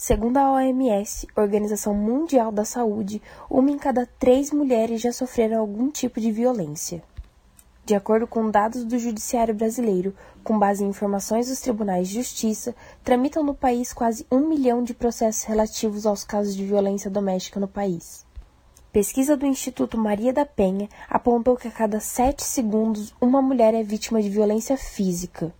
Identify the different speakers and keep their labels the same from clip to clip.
Speaker 1: Segundo a OMS, Organização Mundial da Saúde, uma em cada três mulheres já sofreram algum tipo de violência. De acordo com dados do Judiciário Brasileiro, com base em informações dos tribunais de justiça, tramitam no país quase um milhão de processos relativos aos casos de violência doméstica no país. Pesquisa do Instituto Maria da Penha apontou que a cada sete segundos uma mulher é vítima de violência física.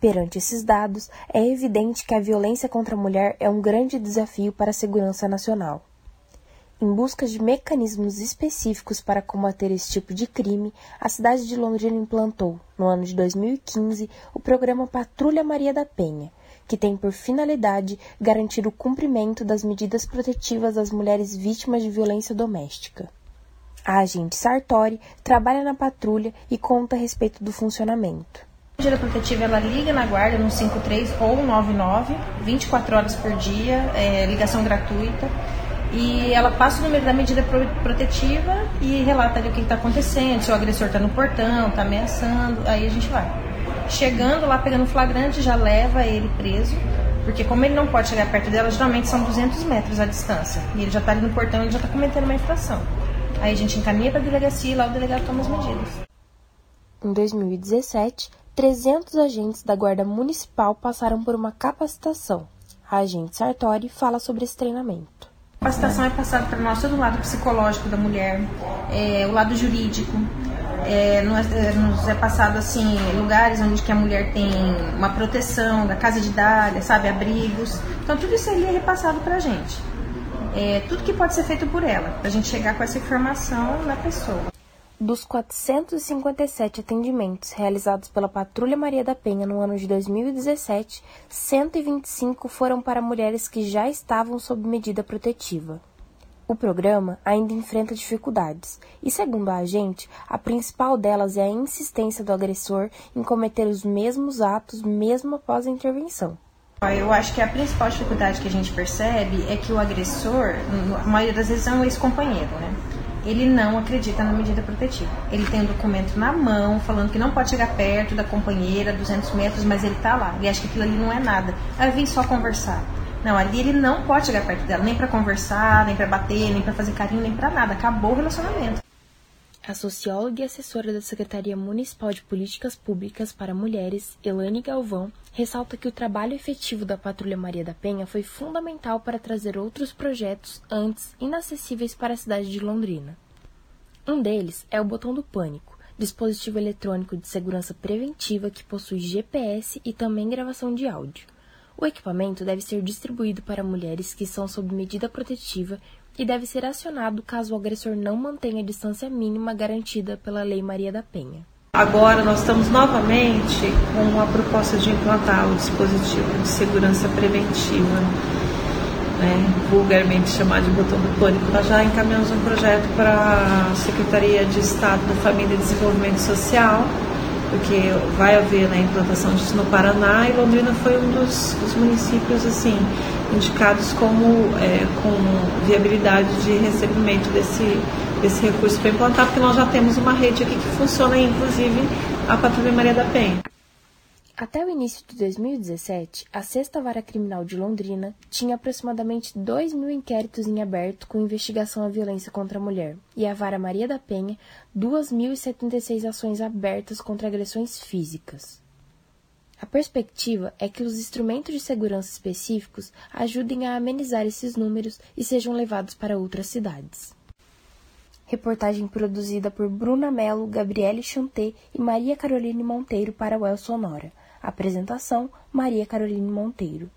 Speaker 1: Perante esses dados, é evidente que a violência contra a mulher é um grande desafio para a segurança nacional. Em busca de mecanismos específicos para combater esse tipo de crime, a cidade de Londrina implantou, no ano de 2015, o programa Patrulha Maria da Penha, que tem por finalidade garantir o cumprimento das medidas protetivas das mulheres vítimas de violência doméstica. A agente Sartori trabalha na patrulha e conta a respeito do funcionamento.
Speaker 2: A medida protetiva ela liga na guarda no 53 ou 99, 24 horas por dia, é, ligação gratuita. E ela passa o número da medida protetiva e relata ali o que está acontecendo, se o agressor está no portão, está ameaçando, aí a gente vai. Chegando lá, pegando flagrante, já leva ele preso, porque como ele não pode chegar perto dela, geralmente são 200 metros a distância. E ele já está ali no portão, ele já está cometendo uma infração. Aí a gente encaminha para a delegacia e lá o delegado toma as medidas.
Speaker 1: Em 2017, 300 agentes da Guarda Municipal passaram por uma capacitação. A agente Sartori fala sobre esse treinamento.
Speaker 2: A capacitação é passada para nós todo o lado psicológico da mulher, é, o lado jurídico, é, nos, é, nos, é passado assim lugares onde que a mulher tem uma proteção da casa de dália, sabe, abrigos. Então tudo isso ali é repassado para a gente. É, tudo que pode ser feito por ela, para a gente chegar com essa informação na pessoa.
Speaker 1: Dos 457 atendimentos realizados pela Patrulha Maria da Penha no ano de 2017, 125 foram para mulheres que já estavam sob medida protetiva. O programa ainda enfrenta dificuldades, e segundo a agente, a principal delas é a insistência do agressor em cometer os mesmos atos mesmo após a intervenção.
Speaker 2: Eu acho que a principal dificuldade que a gente percebe é que o agressor, a maioria das vezes, é um ex-companheiro, né? Ele não acredita na medida protetiva. Ele tem um documento na mão, falando que não pode chegar perto da companheira, 200 metros, mas ele tá lá. E acha que aquilo ali não é nada. Aí vem só conversar. Não, ali ele não pode chegar perto dela, nem para conversar, nem para bater, nem para fazer carinho, nem para nada. Acabou o relacionamento.
Speaker 1: A socióloga e assessora da Secretaria Municipal de Políticas Públicas para Mulheres, Elane Galvão, ressalta que o trabalho efetivo da Patrulha Maria da Penha foi fundamental para trazer outros projetos antes inacessíveis para a cidade de Londrina. Um deles é o Botão do Pânico, dispositivo eletrônico de segurança preventiva que possui GPS e também gravação de áudio. O equipamento deve ser distribuído para mulheres que são sob medida protetiva e deve ser acionado caso o agressor não mantenha a distância mínima garantida pela Lei Maria da Penha.
Speaker 3: Agora nós estamos novamente com a proposta de implantar o dispositivo de segurança preventiva, né, vulgarmente chamado de botão do pânico. Nós já encaminhamos um projeto para a Secretaria de Estado da Família e Desenvolvimento Social, porque vai haver né, implantação disso no Paraná e Londrina foi um dos, dos municípios assim indicados como é, com viabilidade de recebimento desse, desse recurso para implantar, porque nós já temos uma rede aqui que funciona, inclusive a Patrulha Maria da Penha.
Speaker 1: Até o início de 2017, a Sexta Vara Criminal de Londrina tinha aproximadamente 2 mil inquéritos em aberto com investigação à violência contra a mulher, e a Vara Maria da Penha, 2.076 ações abertas contra agressões físicas. A perspectiva é que os instrumentos de segurança específicos ajudem a amenizar esses números e sejam levados para outras cidades. Reportagem produzida por Bruna Mello, Gabriele Chanté e Maria Caroline Monteiro para o El Sonora. Apresentação: Maria Caroline Monteiro.